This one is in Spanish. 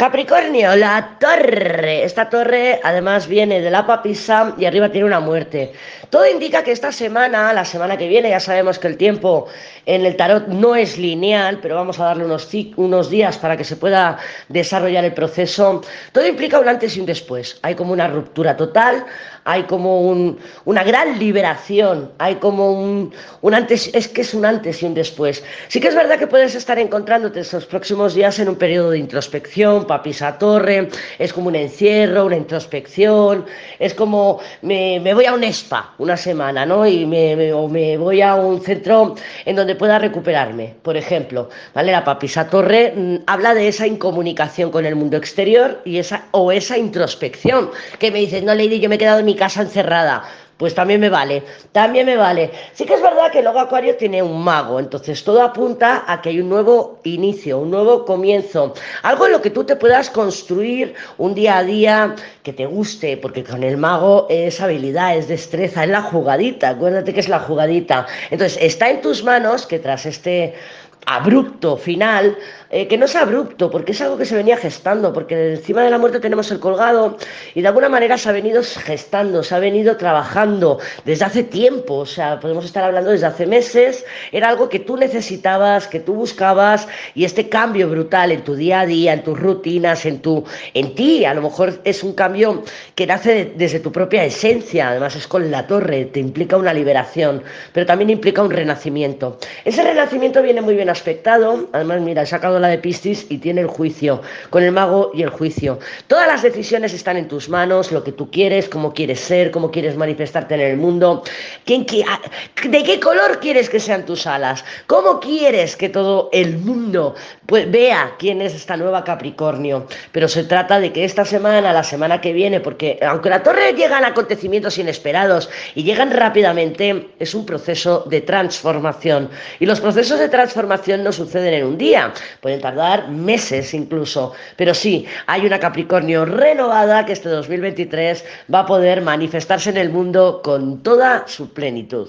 Capricornio, la torre. Esta torre además viene de la papisa y arriba tiene una muerte. Todo indica que esta semana, la semana que viene, ya sabemos que el tiempo en el tarot no es lineal, pero vamos a darle unos, unos días para que se pueda desarrollar el proceso. Todo implica un antes y un después. Hay como una ruptura total, hay como una gran liberación, hay como un, un antes, es que es un antes y un después. Sí que es verdad que puedes estar encontrándote estos próximos días en un periodo de introspección, papisa torre, es como un encierro, una introspección, es como me, voy a un spa una semana, ¿no? Y me, o me voy a un centro en donde pueda recuperarme, por ejemplo, ¿vale? La papisa torre mm, habla de esa incomunicación con el mundo exterior y esa, o esa introspección, que me dices, no, Lady, yo me he quedado en mi casa encerrada pues también me vale, también me vale. Sí que es verdad que luego Acuario tiene un mago, entonces todo apunta a que hay un nuevo inicio, un nuevo comienzo, algo en lo que tú te puedas construir un día a día que te guste, porque con el mago es habilidad, es destreza, es la jugadita, acuérdate que es la jugadita. Entonces está en tus manos que tras este abrupto final, eh, que no es abrupto, porque es algo que se venía gestando, porque encima de la muerte tenemos el colgado y de alguna manera se ha venido gestando, se ha venido trabajando desde hace tiempo, o sea, podemos estar hablando desde hace meses, era algo que tú necesitabas, que tú buscabas y este cambio brutal en tu día a día, en tus rutinas, en, tu, en ti, a lo mejor es un cambio que nace desde tu propia esencia, además es con la torre, te implica una liberación, pero también implica un renacimiento. Ese renacimiento viene muy bien aspectado. Además, mira, he sacado la de Piscis y tiene el juicio, con el mago y el juicio. Todas las decisiones están en tus manos, lo que tú quieres, cómo quieres ser, cómo quieres manifestarte en el mundo. ¿Quién, ¿De qué color quieres que sean tus alas? ¿Cómo quieres que todo el mundo pues, vea quién es esta nueva Capricornio? Pero se trata de que esta semana, la semana que viene, porque aunque la torre llegan acontecimientos inesperados y llegan rápidamente, es un proceso de transformación. Y los procesos de no suceden en un día, pueden tardar meses incluso, pero sí, hay una Capricornio renovada que este 2023 va a poder manifestarse en el mundo con toda su plenitud.